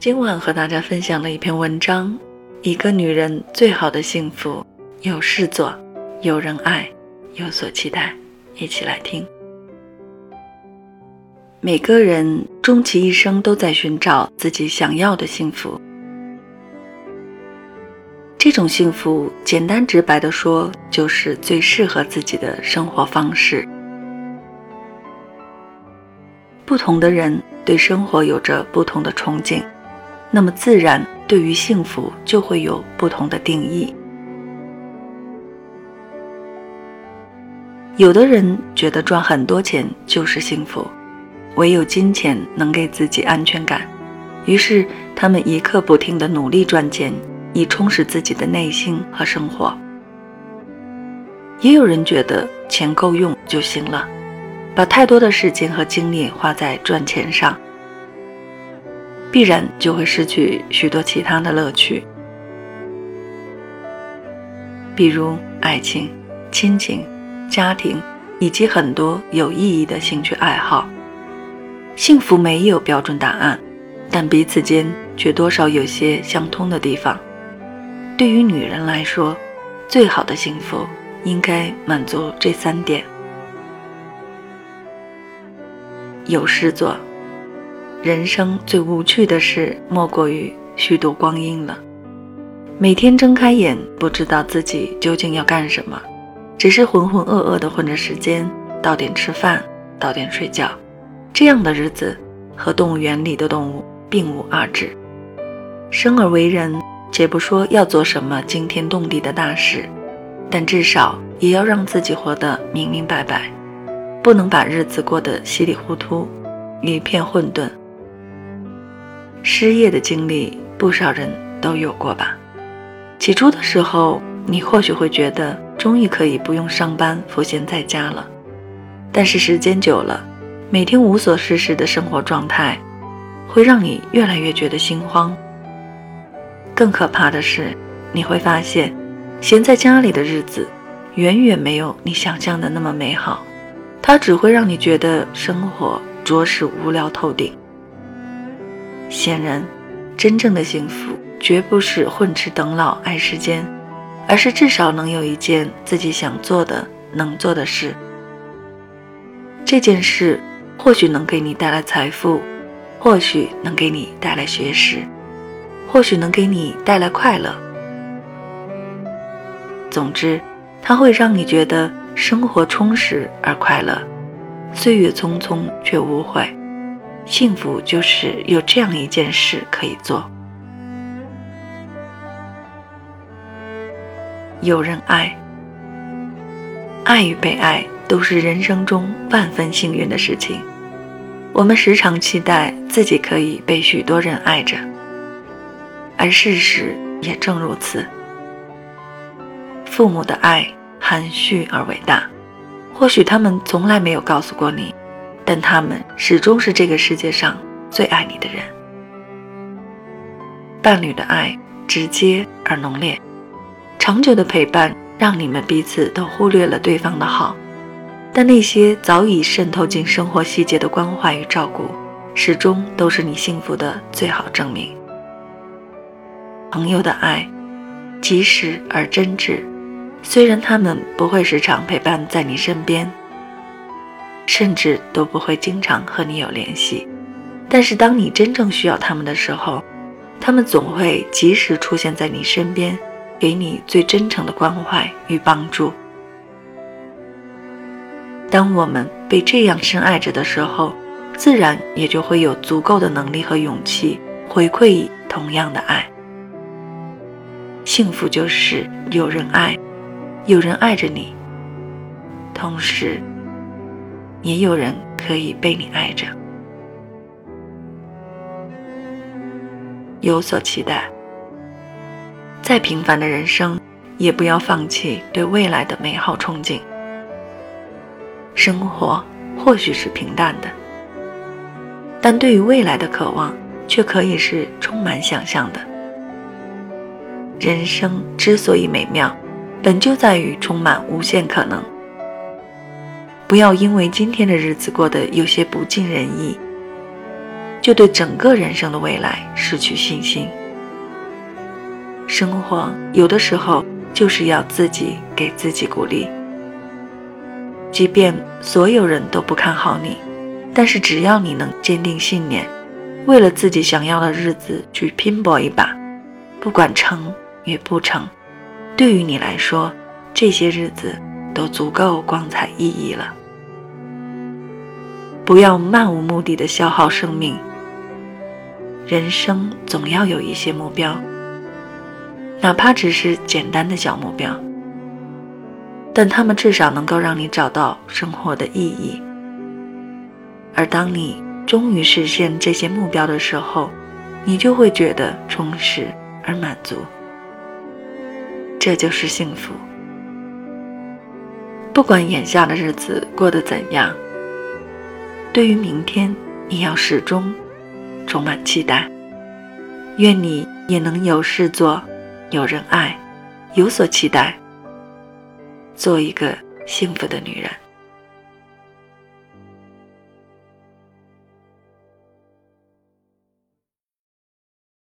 今晚和大家分享了一篇文章：一个女人最好的幸福，有事做，有人爱，有所期待。一起来听。每个人终其一生都在寻找自己想要的幸福。这种幸福，简单直白的说，就是最适合自己的生活方式。不同的人对生活有着不同的憧憬。那么自然，对于幸福就会有不同的定义。有的人觉得赚很多钱就是幸福，唯有金钱能给自己安全感，于是他们一刻不停的努力赚钱，以充实自己的内心和生活。也有人觉得钱够用就行了，把太多的时间和精力花在赚钱上。必然就会失去许多其他的乐趣，比如爱情、亲情、家庭，以及很多有意义的兴趣爱好。幸福没有标准答案，但彼此间却多少有些相通的地方。对于女人来说，最好的幸福应该满足这三点：有事做。人生最无趣的事，莫过于虚度光阴了。每天睁开眼，不知道自己究竟要干什么，只是浑浑噩噩地混着时间，到点吃饭，到点睡觉。这样的日子，和动物园里的动物并无二致。生而为人，且不说要做什么惊天动地的大事，但至少也要让自己活得明明白白，不能把日子过得稀里糊涂，一片混沌。失业的经历，不少人都有过吧？起初的时候，你或许会觉得终于可以不用上班，赋闲在家了。但是时间久了，每天无所事事的生活状态，会让你越来越觉得心慌。更可怕的是，你会发现，闲在家里的日子，远远没有你想象的那么美好。它只会让你觉得生活着实无聊透顶。显然，真正的幸福绝不是混吃等老爱时间，而是至少能有一件自己想做的、能做的事。这件事或许能给你带来财富，或许能给你带来学识，或许能给你带来快乐。总之，它会让你觉得生活充实而快乐，岁月匆匆却无悔。幸福就是有这样一件事可以做，有人爱，爱与被爱都是人生中万分幸运的事情。我们时常期待自己可以被许多人爱着，而事实也正如此。父母的爱含蓄而伟大，或许他们从来没有告诉过你。但他们始终是这个世界上最爱你的人。伴侣的爱直接而浓烈，长久的陪伴让你们彼此都忽略了对方的好，但那些早已渗透进生活细节的关怀与照顾，始终都是你幸福的最好证明。朋友的爱及时而真挚，虽然他们不会时常陪伴在你身边。甚至都不会经常和你有联系，但是当你真正需要他们的时候，他们总会及时出现在你身边，给你最真诚的关怀与帮助。当我们被这样深爱着的时候，自然也就会有足够的能力和勇气回馈同样的爱。幸福就是有人爱，有人爱着你，同时。也有人可以被你爱着，有所期待。再平凡的人生，也不要放弃对未来的美好憧憬。生活或许是平淡的，但对于未来的渴望，却可以是充满想象的。人生之所以美妙，本就在于充满无限可能。不要因为今天的日子过得有些不尽人意，就对整个人生的未来失去信心。生活有的时候就是要自己给自己鼓励，即便所有人都不看好你，但是只要你能坚定信念，为了自己想要的日子去拼搏一把，不管成与不成，对于你来说，这些日子都足够光彩熠熠了。不要漫无目的的消耗生命，人生总要有一些目标。哪怕只是简单的小目标，但他们至少能够让你找到生活的意义。而当你终于实现这些目标的时候，你就会觉得充实而满足。这就是幸福。不管眼下的日子过得怎样，对于明天，你要始终充满期待。愿你也能有事做。有人爱，有所期待，做一个幸福的女人。